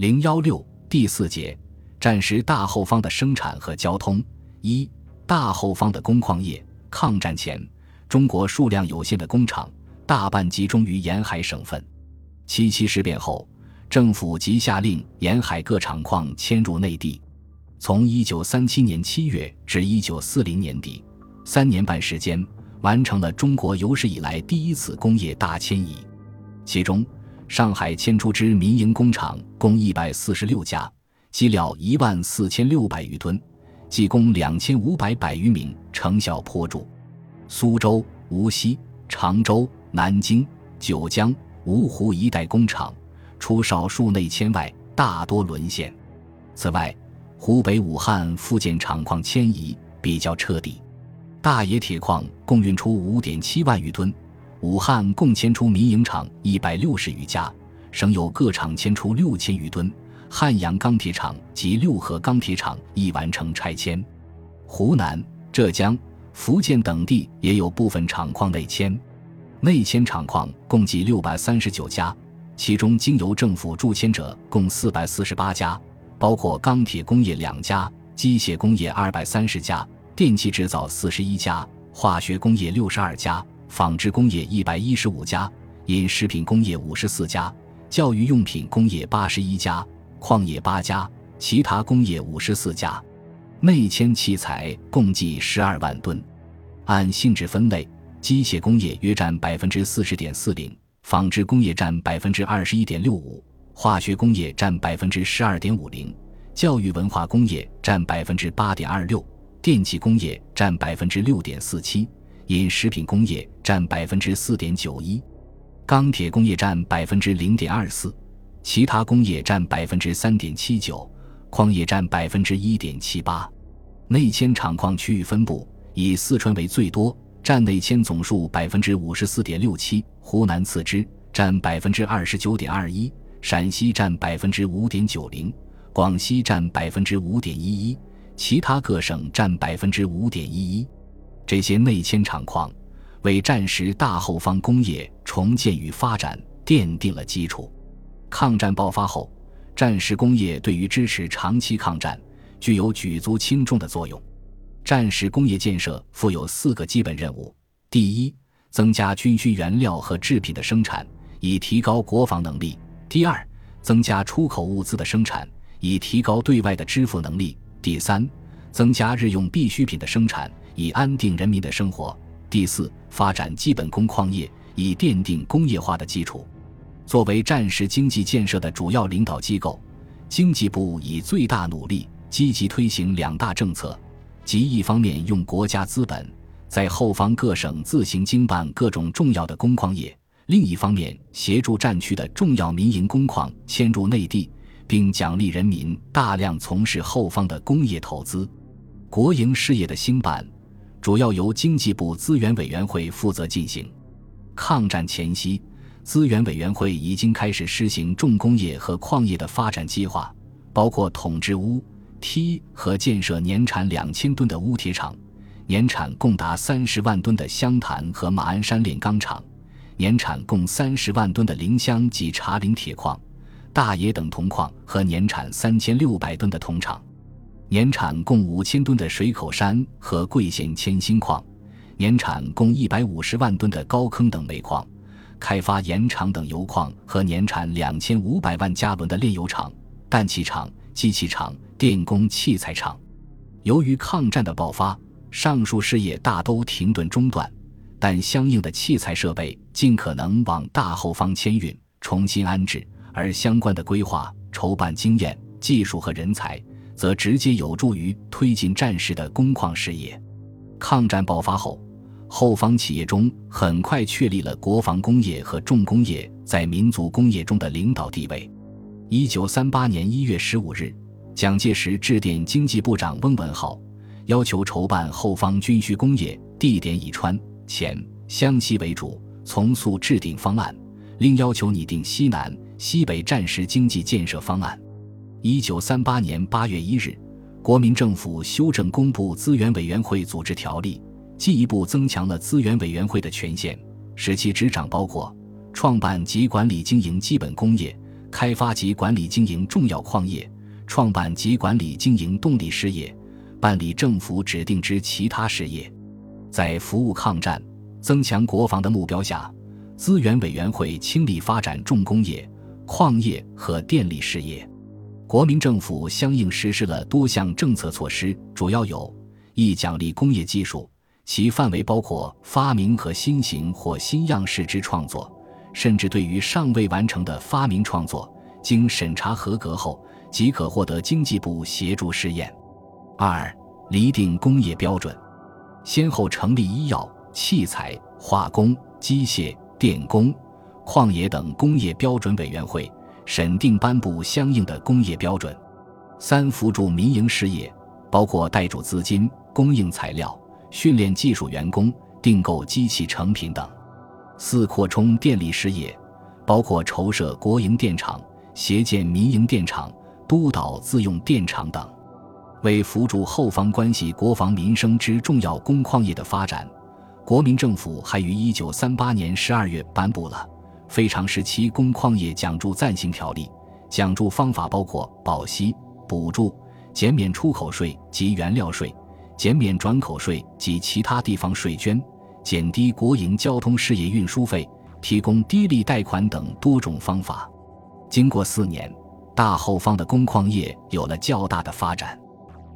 零幺六第四节，战时大后方的生产和交通。一、大后方的工矿业。抗战前，中国数量有限的工厂大半集中于沿海省份。七七事变后，政府即下令沿海各厂矿迁入内地。从一九三七年七月至一九四零年底，三年半时间，完成了中国有史以来第一次工业大迁移。其中，上海迁出之民营工厂共一百四十六家，机料一万四千六百余吨，技工两千五百百余名，成效颇著。苏州、无锡、常州、南京、九江、芜湖一带工厂，除少数内迁外，大多沦陷。此外，湖北武汉附建厂矿迁移比较彻底，大冶铁矿共运出五点七万余吨，武汉共迁出民营厂一百六十余家，省有各厂迁出六千余吨。汉阳钢铁厂及六合钢铁厂已完成拆迁，湖南、浙江、福建等地也有部分厂矿内迁，内迁厂矿共计六百三十九家，其中经由政府驻迁者共四百四十八家。包括钢铁工业两家、机械工业二百三十家、电气制造四十一家、化学工业六十二家、纺织工业一百一十五家、饮食品工业五十四家、教育用品工业八十一家、矿业八家、其他工业五十四家。内迁器材共计十二万吨。按性质分类，机械工业约占百分之四十点四零，纺织工业占百分之二十一点六五。化学工业占百分之十二点五零，教育文化工业占百分之八点二六，电气工业占百分之六点四七，饮食品工业占百分之四点九一，钢铁工业占百分之零点二四，其他工业占百分之三点七九，矿业占百分之一点七八。内迁厂矿区域分布以四川为最多，占内迁总数百分之五十四点六七，湖南次之，占百分之二十九点二一。陕西占百分之五点九零，广西占百分之五点一一，其他各省占百分之五点一一。这些内迁厂矿为战时大后方工业重建与发展奠定了基础。抗战爆发后，战时工业对于支持长期抗战具有举足轻重的作用。战时工业建设负有四个基本任务：第一，增加军需原料和制品的生产，以提高国防能力。第二，增加出口物资的生产，以提高对外的支付能力；第三，增加日用必需品的生产，以安定人民的生活；第四，发展基本工矿业，以奠定工业化的基础。作为战时经济建设的主要领导机构，经济部以最大努力积极推行两大政策，即一方面用国家资本在后方各省自行经办各种重要的工矿业。另一方面，协助战区的重要民营工矿迁入内地，并奖励人民大量从事后方的工业投资。国营事业的兴办，主要由经济部资源委员会负责进行。抗战前夕，资源委员会已经开始施行重工业和矿业的发展计划，包括统治乌梯和建设年产两千吨的乌铁厂，年产共达三十万吨的湘潭和马鞍山炼钢厂。年产共三十万吨的临湘及茶陵铁矿、大冶等铜矿和年产三千六百吨的铜厂，年产共五千吨的水口山和贵县铅锌矿，年产共一百五十万吨的高坑等煤矿，开发盐场等油矿和年产两千五百万加仑的炼油厂、氮气厂、机器厂、电工器材厂。由于抗战的爆发，上述事业大都停顿中断。但相应的器材设备尽可能往大后方迁运、重新安置，而相关的规划、筹办经验、技术和人才，则直接有助于推进战时的工矿事业。抗战爆发后，后方企业中很快确立了国防工业和重工业在民族工业中的领导地位。一九三八年一月十五日，蒋介石致电经济部长翁文灏，要求筹办后方军需工业，地点以川。黔、湘西为主，从速制定方案，另要求拟定西南、西北战时经济建设方案。一九三八年八月一日，国民政府修正公布资源委员会组织条例，进一步增强了资源委员会的权限，使其执掌包括创办及管理经营基本工业、开发及管理经营重要矿业，创办及管理经营动力事业，办理政府指定之其他事业。在服务抗战、增强国防的目标下，资源委员会倾力发展重工业、矿业和电力事业。国民政府相应实施了多项政策措施，主要有：一、奖励工业技术，其范围包括发明和新型或新样式之创作，甚至对于尚未完成的发明创作，经审查合格后即可获得经济部协助试验；二、厘定工业标准，先后成立医药、器材、化工、机械、电工、矿业等工业标准委员会。审定颁布相应的工业标准。三、扶助民营事业，包括贷助资金、供应材料、训练技术员工、订购机器成品等。四、扩充电力事业，包括筹设国营电厂、协建民营电厂、督导自用电厂等。为扶助后方关系国防民生之重要工矿业的发展，国民政府还于一九三八年十二月颁布了。非常时期工矿业奖助暂行条例，奖助方法包括保息、补助、减免出口税及原料税、减免转口税及其他地方税捐、减低国营交通事业运输费、提供低利贷款等多种方法。经过四年，大后方的工矿业有了较大的发展。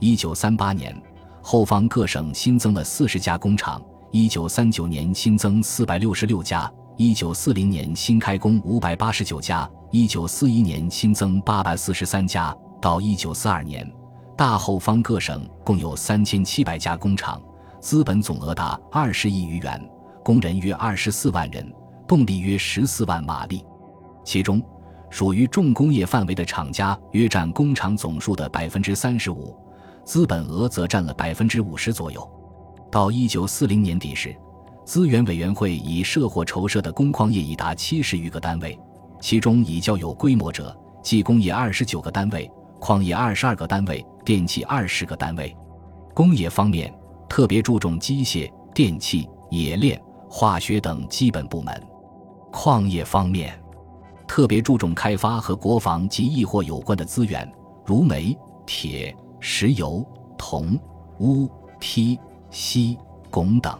一九三八年，后方各省新增了四十家工厂；一九三九年新增四百六十六家。一九四零年新开工五百八十九家，一九四一年新增八百四十三家，到一九四二年，大后方各省共有三千七百家工厂，资本总额达二十亿余元，工人约二十四万人，动力约十四万马力。其中，属于重工业范围的厂家约占工厂总数的百分之三十五，资本额则占了百分之五十左右。到一九四零年底时。资源委员会已设或筹设的工矿业已达七十余个单位，其中已较有规模者，即工业二十九个单位，矿业二十二个单位，电气二十个单位。工业方面特别注重机械、电气、冶炼、化学等基本部门；矿业方面特别注重开发和国防及易货有关的资源，如煤、铁、石油、铜、钨、锑、锡、汞等。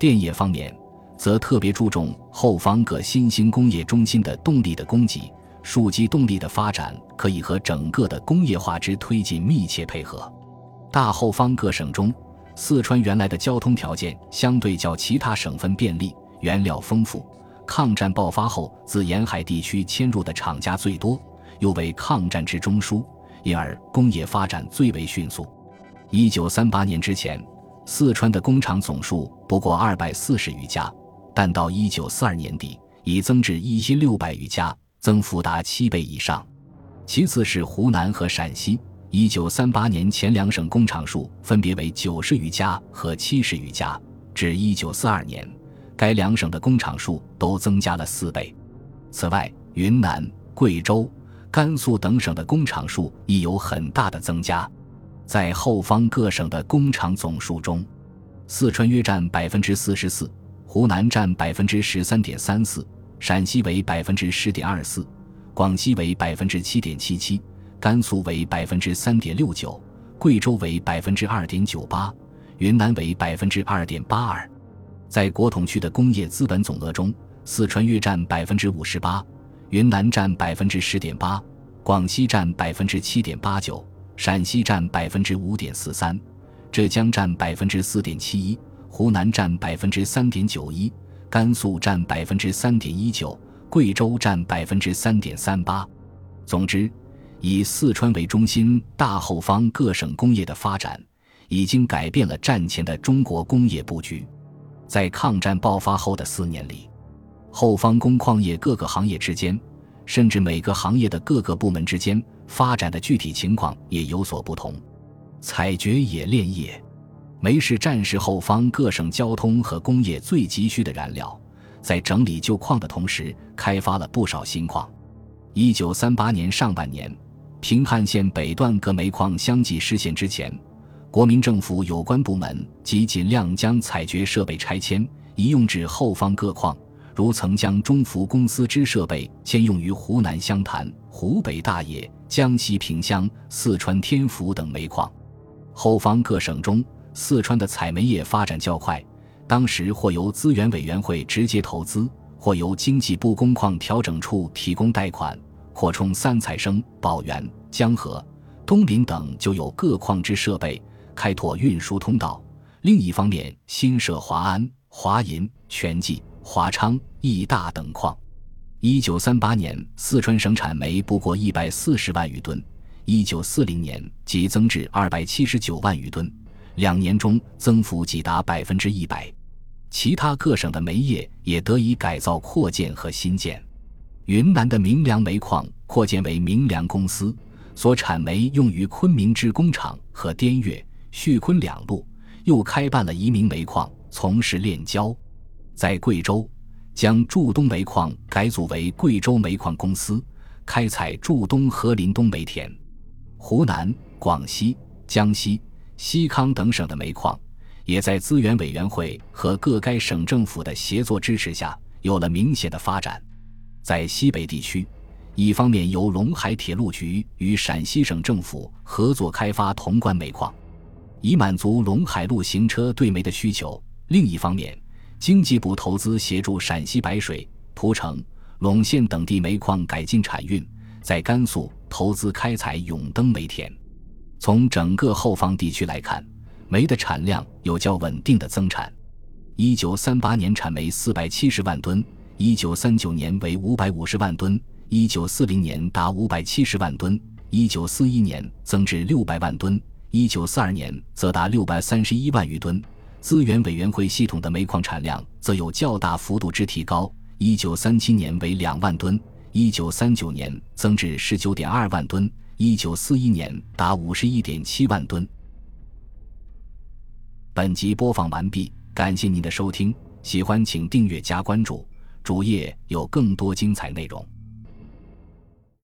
电业方面，则特别注重后方各新兴工业中心的动力的供给，数机动力的发展可以和整个的工业化之推进密切配合。大后方各省中，四川原来的交通条件相对较其他省份便利，原料丰富。抗战爆发后，自沿海地区迁入的厂家最多，又为抗战之中枢，因而工业发展最为迅速。一九三八年之前。四川的工厂总数不过二百四十余家，但到一九四二年底已增至一千六百余家，增幅达七倍以上。其次是湖南和陕西，一九三八年前两省工厂数分别为九十余家和七十余家，至一九四二年，该两省的工厂数都增加了四倍。此外，云南、贵州、甘肃等省的工厂数亦有很大的增加。在后方各省的工厂总数中，四川约占百分之四十四，湖南占百分之十三点三四，陕西为百分之十点二四，广西为百分之七点七七，甘肃为百分之三点六九，贵州为百分之二点九八，云南为百分之二点八二。在国统区的工业资本总额中，四川约占百分之五十八，云南占百分之十点八，广西占百分之七点八九。陕西占百分之五点四三，浙江占百分之四点七一，湖南占百分之三点九一，甘肃占百分之三点一九，贵州占百分之三点三八。总之，以四川为中心，大后方各省工业的发展，已经改变了战前的中国工业布局。在抗战爆发后的四年里，后方工矿业各个行业之间。甚至每个行业的各个部门之间发展的具体情况也有所不同。采掘冶炼业，煤是战时后方各省交通和工业最急需的燃料。在整理旧矿的同时，开发了不少新矿。一九三八年上半年，平汉线北段各煤矿相继失陷之前，国民政府有关部门即尽量将采掘设备拆迁，移用至后方各矿。如曾将中孚公司之设备迁用于湖南湘潭，湖北大冶、江西萍乡、四川天府等煤矿。后方各省中，四川的采煤业发展较快，当时或由资源委员会直接投资，或由经济部工矿调整处提供贷款，扩充三采生、宝源、江河、东林等就有各矿之设备，开拓运输通道。另一方面，新设华安、华银、全记、华昌、义大等矿。一九三八年，四川省产煤不过一百四十万余吨，一九四零年即增至二百七十九万余吨，两年中增幅即达百分之一百。其他各省的煤业也得以改造扩建和新建。云南的明良煤矿扩建为明良公司，所产煤用于昆明制工厂和滇越、叙昆两路，又开办了移民煤矿，从事炼焦。在贵州。将驻东煤矿改组为贵州煤矿公司，开采驻东和临东煤田。湖南、广西、江西、西康等省的煤矿，也在资源委员会和各该省政府的协作支持下，有了明显的发展。在西北地区，一方面由陇海铁路局与陕西省政府合作开发潼关煤矿，以满足陇海路行车对煤的需求；另一方面，经济部投资协助陕西白水、蒲城、陇县等地煤矿改进产运，在甘肃投资开采永登煤田。从整个后方地区来看，煤的产量有较稳定的增产。一九三八年产煤四百七十万吨，一九三九年为五百五十万吨，一九四零年达五百七十万吨，一九四一年增至六百万吨，一九四二年则达六百三十一万余吨。资源委员会系统的煤矿产量则有较大幅度之提高，一九三七年为两万吨，一九三九年增至十九点二万吨，一九四一年达五十一点七万吨。本集播放完毕，感谢您的收听，喜欢请订阅加关注，主页有更多精彩内容。